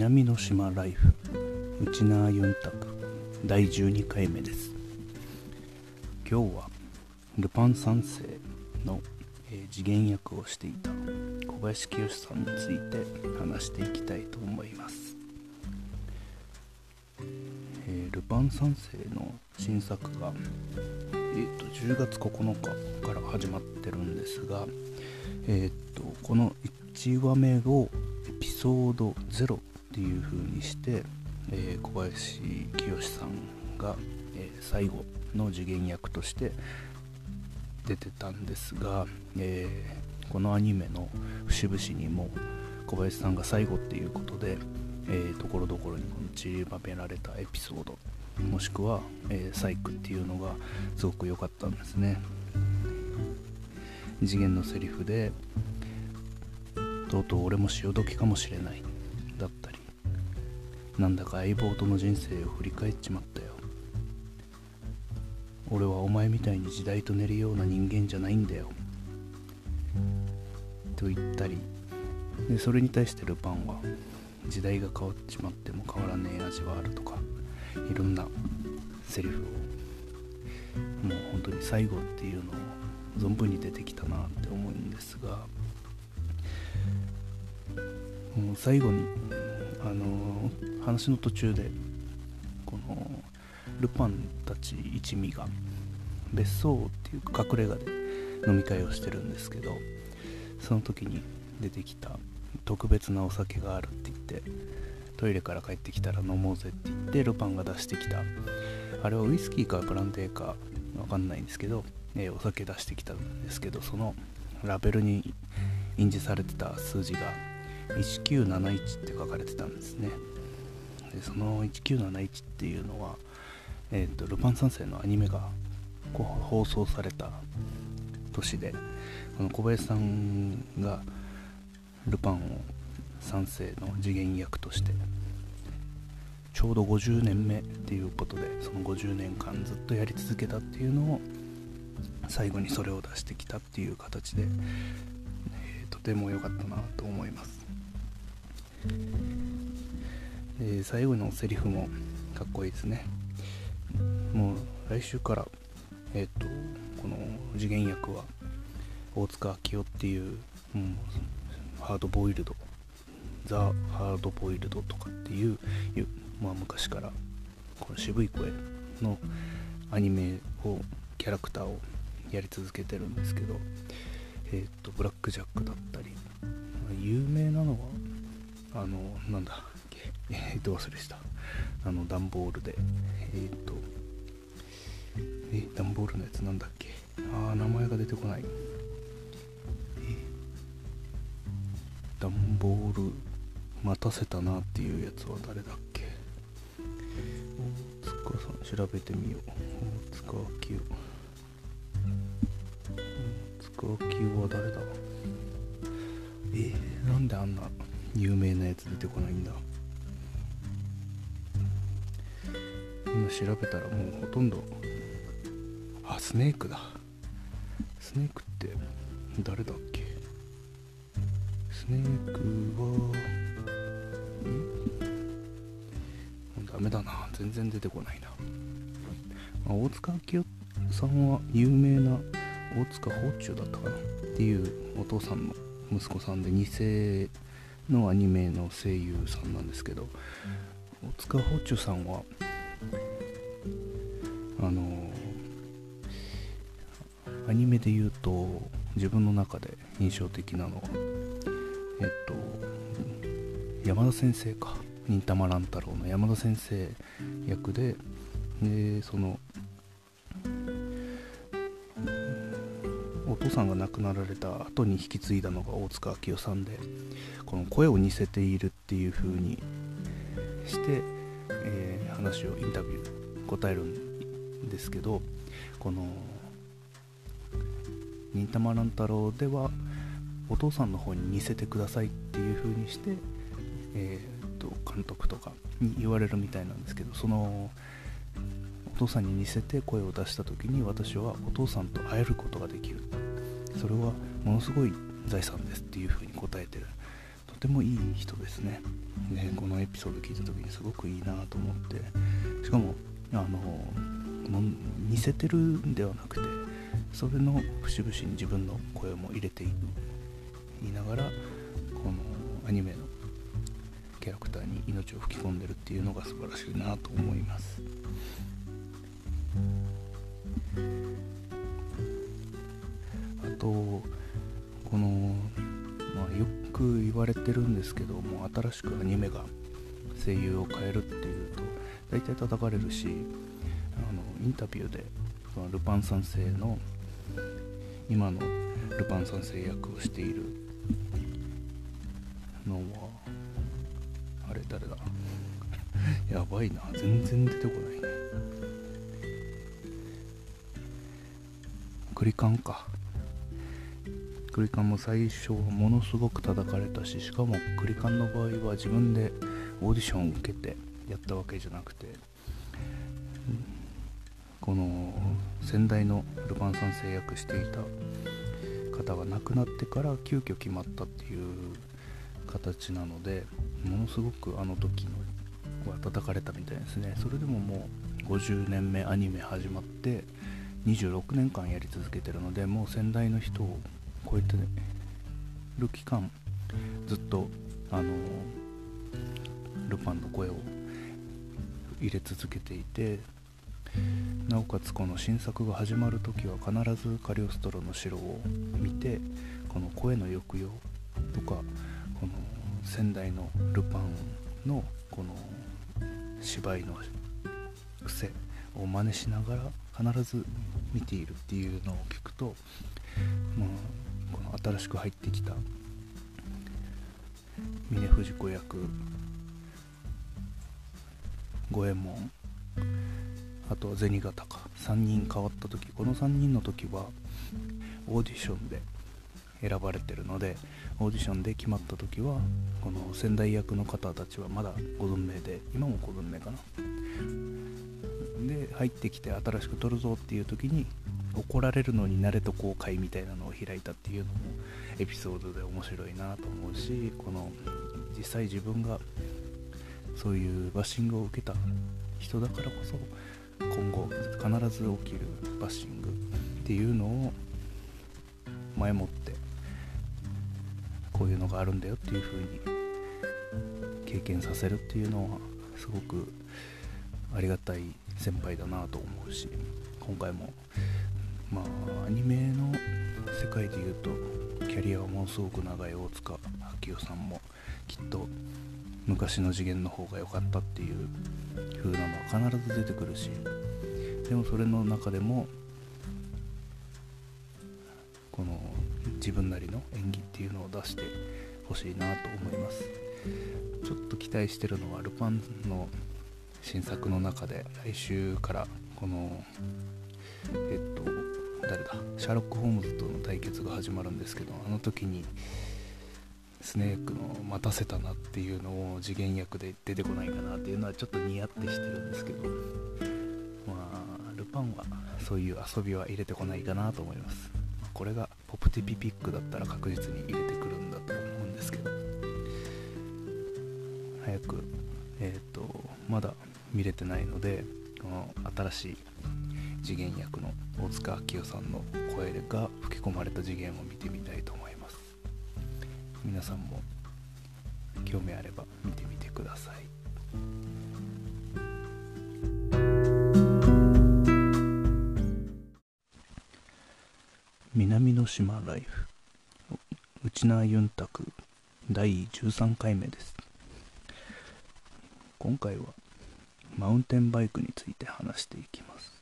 南の島ライフ。ウチナーユンタク第12回目です。今日はルパン三世の、えー、次元役をしていた小林清さんについて話していきたいと思います、えー、ルパン三世の新作が、えーと、10月9日から始まってるんですが、えーと、この1話目をエピソード0っていう風にして、えー、小林清さんが、え、最後の次元役として出てたんですが、え、このアニメの節々にも小林さんが最後っていうことでところどころに散りばめられたエピソードもしくは、えー、サイクっていうのがすごく良かったんですね。次元のセリフでとうとう俺も潮時かもしれないだったりなんだか相棒との人生を振り返っちまったよ。俺はお前みたいに時代と寝るような人間じゃないんだよ。と言ったり。でそれに対してルパンは時代が変わっちまっても変わらねえ味はあるとかいろんなセリフを。もう本当に最後っていうのを存分に出てきたなって思うんですが。もう最後にあの話の途中でこのルパンたち一味が別荘っていうか隠れ家で飲み会をしてるんですけどその時に出てきた特別なお酒があるって言ってトイレから帰ってきたら飲もうぜって言ってルパンが出してきた。あれはウイスキーかブランデーかわかんないんですけど、えー、お酒出してきたんですけどそのラベルに印字されてた数字が1971って書かれてたんですね。でその1971っていうのは、えーと、ルパン三世のアニメがこう放送された年でこの小林さんがルパンを三世の次元役としてちょうど50年目っていうことでその50年間ずっとやり続けたっていうのを最後にそれを出してきたっていう形で、えー、とても良かったなと思います。え、最後のセリフもかっこいいですね。もう来週からえっ、ー、とこの次元役は大塚明夫っていう、うん、ハードボイルドザ・ハードボイルドとかっていうまあ、昔からこの渋い声のアニメをキャラクターをやり続けてるんですけどえっ、ー、とブラック・ジャックだったり有名なのはあのなんだえっと忘れした。あの段ボールで。えっ、とえ段ボールのやつなんだっけ。ああ名前が出てこない。え段ボール待たせたなっていうやつは誰だっけ。大塚さん調べてみよう。大塚明夫。大塚明夫は誰だ。えー、なんであんな有名なやつ出てこないんだ。調べたらもうほとんどあスネークだ。スネークって誰だっけ？スネークはん？ダメだな。全然出てこないな、まあ、大塚明夫さんは有名な大塚宝中だったかな？っていうお父さんの息子さんで2世のアニメの声優さんなんですけど大塚芳忠さんはあのアニメで言うと自分の中で印象的なのはえっと山田先生か。忍たま乱太郎の山田先生役ででそのお父さんが亡くなられた後に引き継いだのが大塚明夫さんでこの声を似せているっていう風にして、えー、話をインタビュー答えるんですけどこの「忍たま乱太郎」ではお父さんの方に似せてくださいっていう風にして、えー、と監督とかに言われるみたいなんですけどそのお父さんに似せて声を出した時に私はお父さんと会えることができる。それはものすごい財産ですっていうふうに答えてる。とてもいい人ですね。でこのエピソード聞いた時にすごくいいなと思って。しかもあの似せてるんではなくてそれの節々に自分の声も入れていく言いながらこのアニメのキャラクターに命を吹き込んでるっていうのが素晴らしいなと思います。あとこの、まあ、よく言われてるんですけども新しくアニメが声優を変えるっていうと大体叩かれるしインタビューでそのルパン三世の今のルパン三世役をしているのはあれ誰だ？やばいな。全然出てこないね。クリカンか。クリカンも最初はものすごく叩かれたししかもクリカンの場合は自分でオーディションを受けてやったわけじゃなくてこの先代のルパン三世役していた方が亡くなってから急遽決まったっていう形なのでものすごくあの時のは叩かれたみたいですね。それでももう50年目アニメ始まって26年間やり続けてるのでもう先代の人を超えてる期間ずっとあのルパンの声を入れ続けていてなおかつこの新作が始まる時は必ずカリオストロの城を見てこの声の抑揚とかこの先代のルパンのこの芝居の癖を真似しながら必ず見ているっていうのを聞くと、まあ、この新しく入ってきた峰不二子役五右衛門あと銭形か。3人変わった時。この3人の時はオーディションで選ばれてるのでオーディションで決まった時はこの仙台役の方たちはまだご存命で今もご存命かな。で入ってきて新しく撮るぞっていう時に怒られるのに慣れと公開みたいなのを開いたっていうのもエピソードで面白いなと思うしこの実際自分がそういうバッシングを受けた人だからこそ今後必ず起きるバッシングっていうのを前もってこういうのがあるんだよっていう風に経験させるっていうのはすごくありがたい先輩だなと思うし今回もまあアニメの世界でいうとキャリアはものすごく長い大塚明夫さんもきっと昔の次元の方が良かったっていう風なのは必ず出てくるしでもそれの中でもこの自分なりの演技っていうのを出してほしいなと思います。ちょっと期待してるのはルパンの新作の中で来週からこのえっと誰だ？シャーロック・ホームズとの対決が始まるんですけどあの時にスネークの待たせたなっていうのを次元役で出てこないかなっていうのはちょっとニヤってしてるんですけど。まあルパンはそういう遊びは入れてこないかなと思います。これがポプティピピックだったら確実に入れてくるんだと思うんですけど。早くえっ、ー、とまだ見れてないのでこの新しい次元役の大塚明夫さんの声が吹き込まれた次元を見てみ皆さんも興味あれば見てみてください。南の島ライフ。内縄ユンタク第13回目です。今回はマウンテンバイクについて話していきます。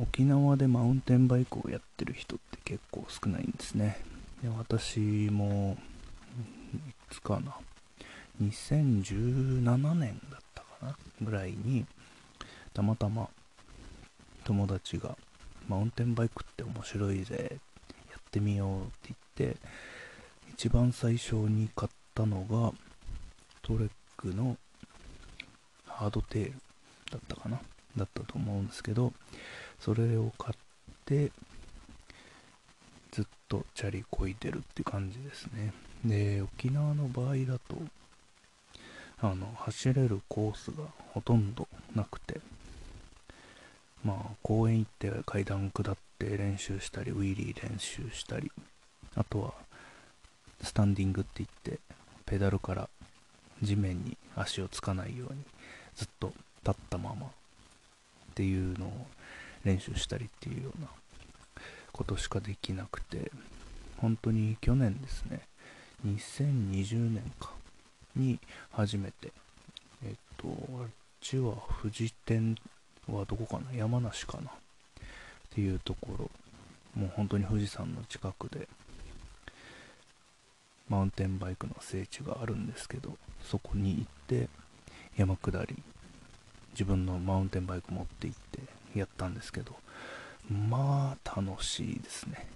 沖縄でマウンテンバイクをやってる人って結構少ないんですね。で私もいつかな。2017年だったかなぐらいにたまたま友達がマウンテンバイクって面白いぜやってみようって言って一番最初に買ったのがトレックのハードテールだったかなだったと思うんですけどそれを買ってずっとチャリこいでるって感じですね。で沖縄の場合だとあの走れるコースがほとんどなくてまあ公園行って階段下って練習したりウィリー練習したりあとはスタンディングって言ってペダルから地面に足をつかないようにずっと立ったままっていうのを練習したりっていうようなことしかできなくて本当に去年ですね2020年かに初めてえっとあっちは富士店はどこかな山梨かなっていうところもう本当に富士山の近くでマウンテンバイクの聖地があるんですけどそこに行って山下り自分のマウンテンバイク持って行ってやったんですけどまあ楽しいですね。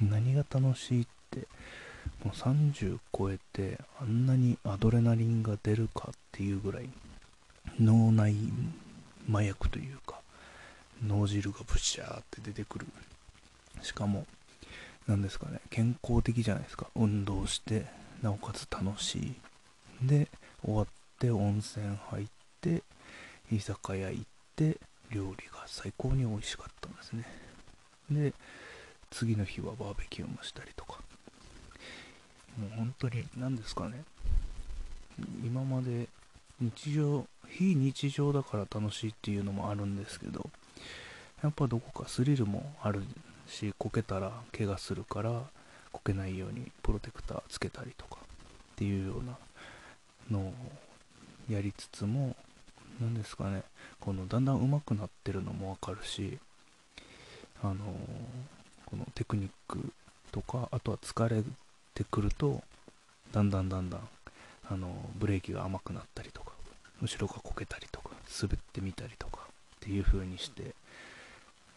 何が楽しいってもう30超えてあんなにアドレナリンが出るかっていうぐらい脳内麻薬というか脳汁がブシャーって出てくる。しかも何ですかね健康的じゃないですか。運動してなおかつ楽しい。で終わって温泉入って居酒屋行って料理が最高に美味しかったんですね。で次の日はバーベキューもしたりとか。もう本当に何ですかね。今まで日常非日常だから楽しいっていうのもあるんですけどやっぱどこかスリルもあるしこけたら怪我するからこけないようにプロテクターつけたりとかっていうようなのをやりつつも何ですかね。このだんだん上手くなってるのもわかるしあのこのテクニックとかあとは疲れてくるとだんだんだんだんあのブレーキが甘くなったりとか後ろがこけたりとか滑ってみたりとかっていう風にして、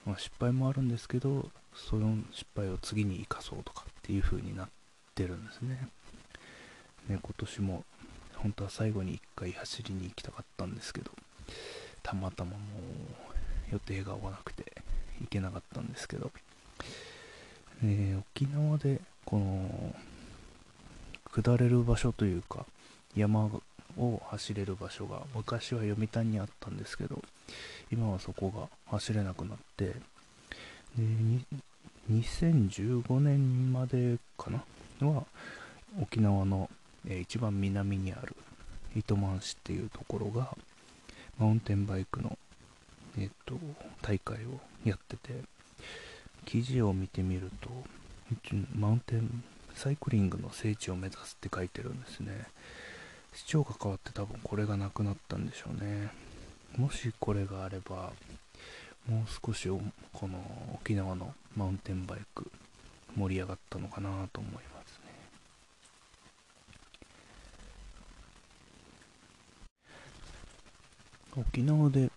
まあ、失敗もあるんですけどその失敗を次に生かそうとかっていう風になってるんですね。ね今年も本当は最後に1回走りに行きたかったんですけどたまたまもう予定が合わなくて行けなかったんですけど、え、沖縄でこの下れる場所というか山を走れる場所が昔は読谷にあったんですけど今はそこが走れなくなってで2015年までかな？は沖縄の、えー、一番南にある糸満市っていうところがマウンテンバイクの、えーと、大会をやってて記事を見てみるとマウンテンサイクリングの聖地を目指すって書いてるんですね。市長が変わって多分これがなくなったんでしょうね。もしこれがあればもう少しこの沖縄のマウンテンバイク盛り上がったのかなと思いますね沖縄で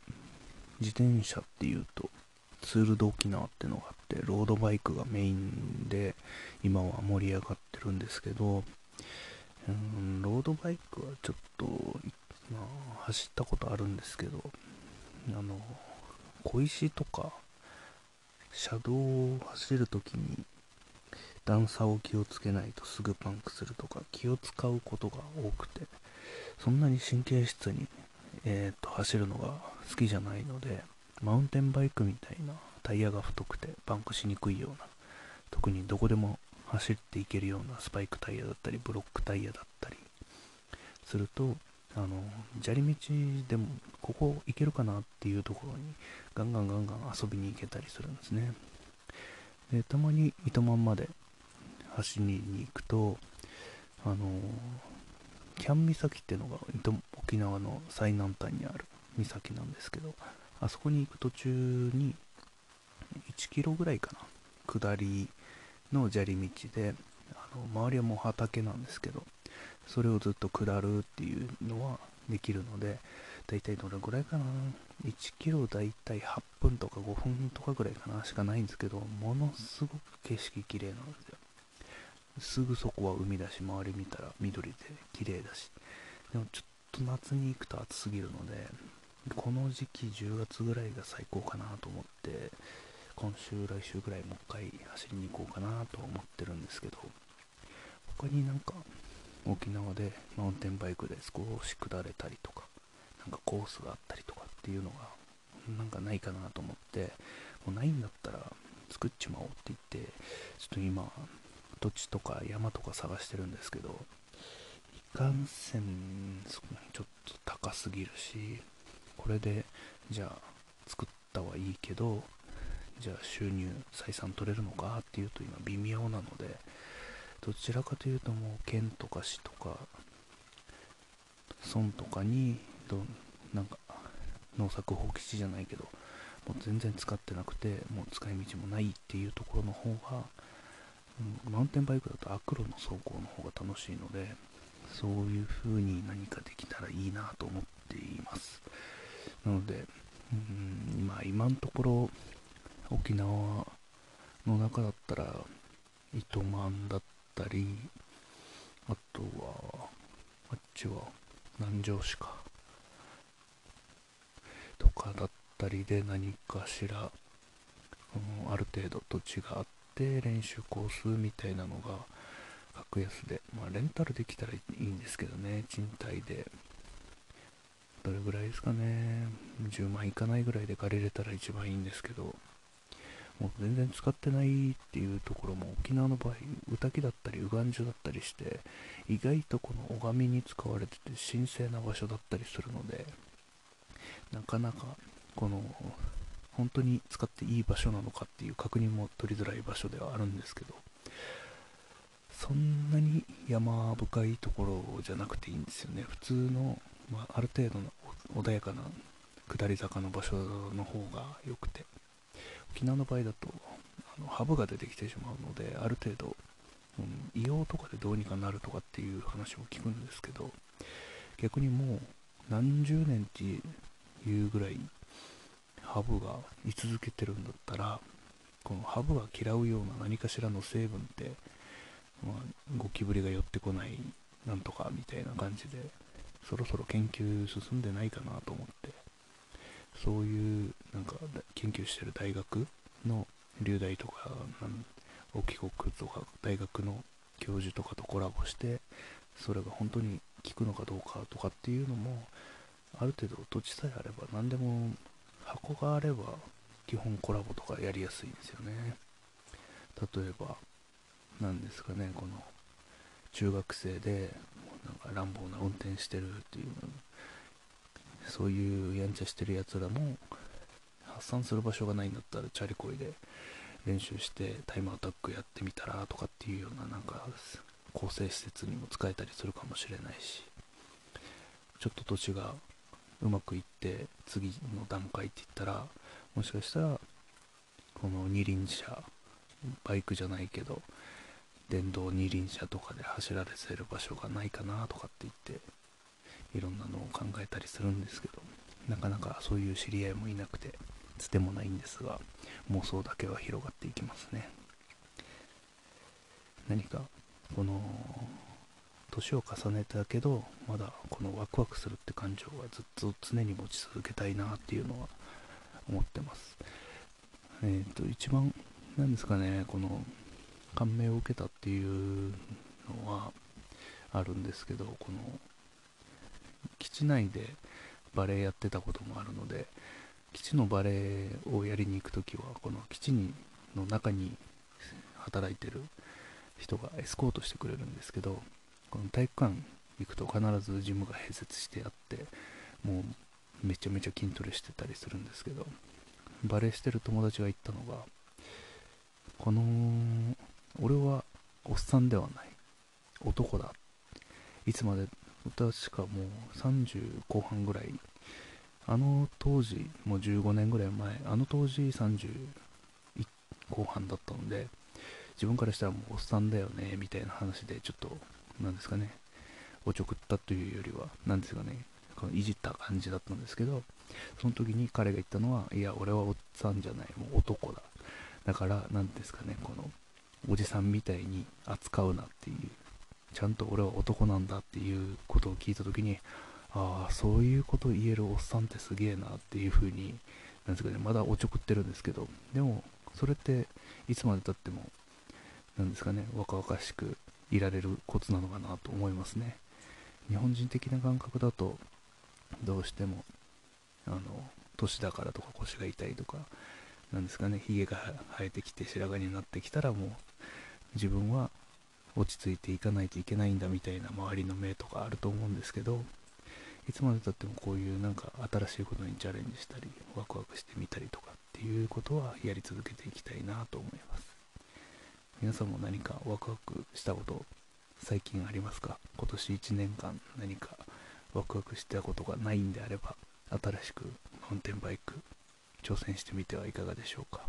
自転車っていうとツール・ド・沖縄ってのがあってロードバイクがメインで今は盛り上がってるんですけどうんロードバイクはちょっと、まあ、走ったことあるんですけどあの小石とか車道を走るときに段差を気をつけないとすぐパンクするとか気を使うことが多くてそんなに神経質に、えーと、と走るのが好きじゃないのでマウンテンバイクみたいなタイヤが太くてパンクしにくいような特にどこでも走っていけるようなスパイクタイヤだったりブロックタイヤだったりするとあの砂利道でもここ行けるかなっていうところにガンガンガンガン遊びに行けたりするんですね。でたまに糸満まで走りに行くとあのキャン岬っていうのが沖縄の最南端にある岬なんですけどあそこに行く途中に1キロぐらいかな下りの砂利道であの周りはもう畑なんですけどそれをずっと下るっていうのはできるのでだいたいどれぐらいかな1キロだいたい8分とか5分とかぐらいかなしかないんですけどものすごく景色綺麗なんですよ。すぐそこは海だし周り見たら緑で綺麗だし。でもちょっと夏に行くと暑すぎるのでこの時期10月ぐらいが最高かなと思って今週来週ぐらいもう一回走りに行こうかなと思ってるんですけど他になんか沖縄でマウンテンバイクで少し下れたりとかなんかコースがあったりとかっていうのがなんかないかなと思ってもうないんだったら作っちまおうって言ってちょっと今土地とか山とか探してるんですけどいかんせんちょっと高すぎるしこれでじゃあ作ったはいいけどじゃあ収入採算取れるのか？っていうと今微妙なのでどちらかというともう県とか市とか村とかにどなんか農作放棄地じゃないけどもう全然使ってなくてもう使い道もないっていうところの方が、マウンテンバイクだとアクロの走行の方が楽しいのでそういう風に何かできたらいいなと思っています。なので、うん、今今のところ沖縄の中だったら糸満だったりあとはあっちは南城市かとかだったりで何かしら、うん、ある程度土地があって練習コースみたいなのが格安で、まあ、レンタルできたらいいんですけどね。賃貸で。どれぐらいですかね。10万いかないぐらいで借りれたら一番いいんですけど。もう全然使ってないっていうところも沖縄の場合、ウタキだったり、ウガンジュだったりして、意外とこの拝みに使われてて神聖な場所だったりするので、なかなかこの本当に使っていい場所なのかっていう確認も取りづらい場所ではあるんですけど、そんなに山深いところじゃなくていいんですよね。普通の、まあ、ある程度の穏やかな下り坂の場所の方が良くて。沖縄の場合だとあのハブが出てきてしまうのである程度、うん、硫黄とかでどうにかなるとかっていう話も聞くんですけど逆にもう何十年っていうぐらいハブが居続けてるんだったらこのハブが嫌うような何かしらの成分って、まあ、ゴキブリが寄ってこないなんとかみたいな感じでそろそろ研究進んでないかなと思ってそういうなんか研究してる大学の流大とか沖国とか大学の教授とかとコラボしてそれが本当に効くのかどうかとかっていうのもある程度土地さえあれば何でも箱があれば基本コラボとかやりやすいんですよね。例えば何ですかねこの中学生でなんか乱暴な運転してるっていうそういうやんちゃしてるやつらも発散する場所がないんだったらチャリコイで練習してタイムアタックやってみたらとかっていうようななんか構成施設にも使えたりするかもしれないしちょっと土地がうまくいって次の段階って言ったらもしかしたらこの二輪車バイクじゃないけど電動二輪車とかで走らせる場所がないかなとかって言っていろんなのを考えたりするんですけどなかなかそういう知り合いもいなくてつてもないんですが妄想だけは広がっていきますね。何かこの年を重ねたけどまだこのワクワクするって感情はずっと常に持ち続けたいなっていうのは思ってます。えっ、ー、と一番何ですかねこの感銘を受けたっていうのはあるんですけどこの基地内でバレエやってたこともあるので基地のバレエをやりに行く時はこの基地にの中に働いてる人がエスコートしてくれるんですけどこの体育館行くと必ずジムが併設してあってもうめちゃめちゃ筋トレしてたりするんですけどバレエしてる友達が言ったのがこの俺はおっさんではない男だ。いつまで確かもう30後半ぐらいあの当時もう15年ぐらい前あの当時30後半だったので自分からしたらもうおっさんだよねみたいな話でちょっと何ですかね。おちょくったというよりは何ですかね。このいじった感じだったんですけどその時に彼が言ったのはいや俺はおっさんじゃない。もう男だ。だから何ですかね。このおじさんみたいに扱うなっていう。ちゃんと俺は男なんだっていうことを聞いた時にああそういうこと言えるおっさんってすげえなっていう風になんですかね。まだおちょくってるんですけどでもそれっていつまでたってもなんですかね。若々しくいられるコツなのかなと思いますね。日本人的な感覚だとどうしてもあの年だからとか腰が痛いとかなんですかね。ひげが生えてきて白髪になってきたらもう自分は落ち着いていかないといけないんだみたいな周りの目とかあると思うんですけどいつまでたってもこういうなんか新しいことにチャレンジしたりワクワクしてみたりとかっていうことはやり続けていきたいなと思います。皆さんも何かワクワクしたこと最近ありますか？今年1年間何かワクワクしたことがないんであれば新しくマウンテンバイク挑戦してみてはいかがでしょうか？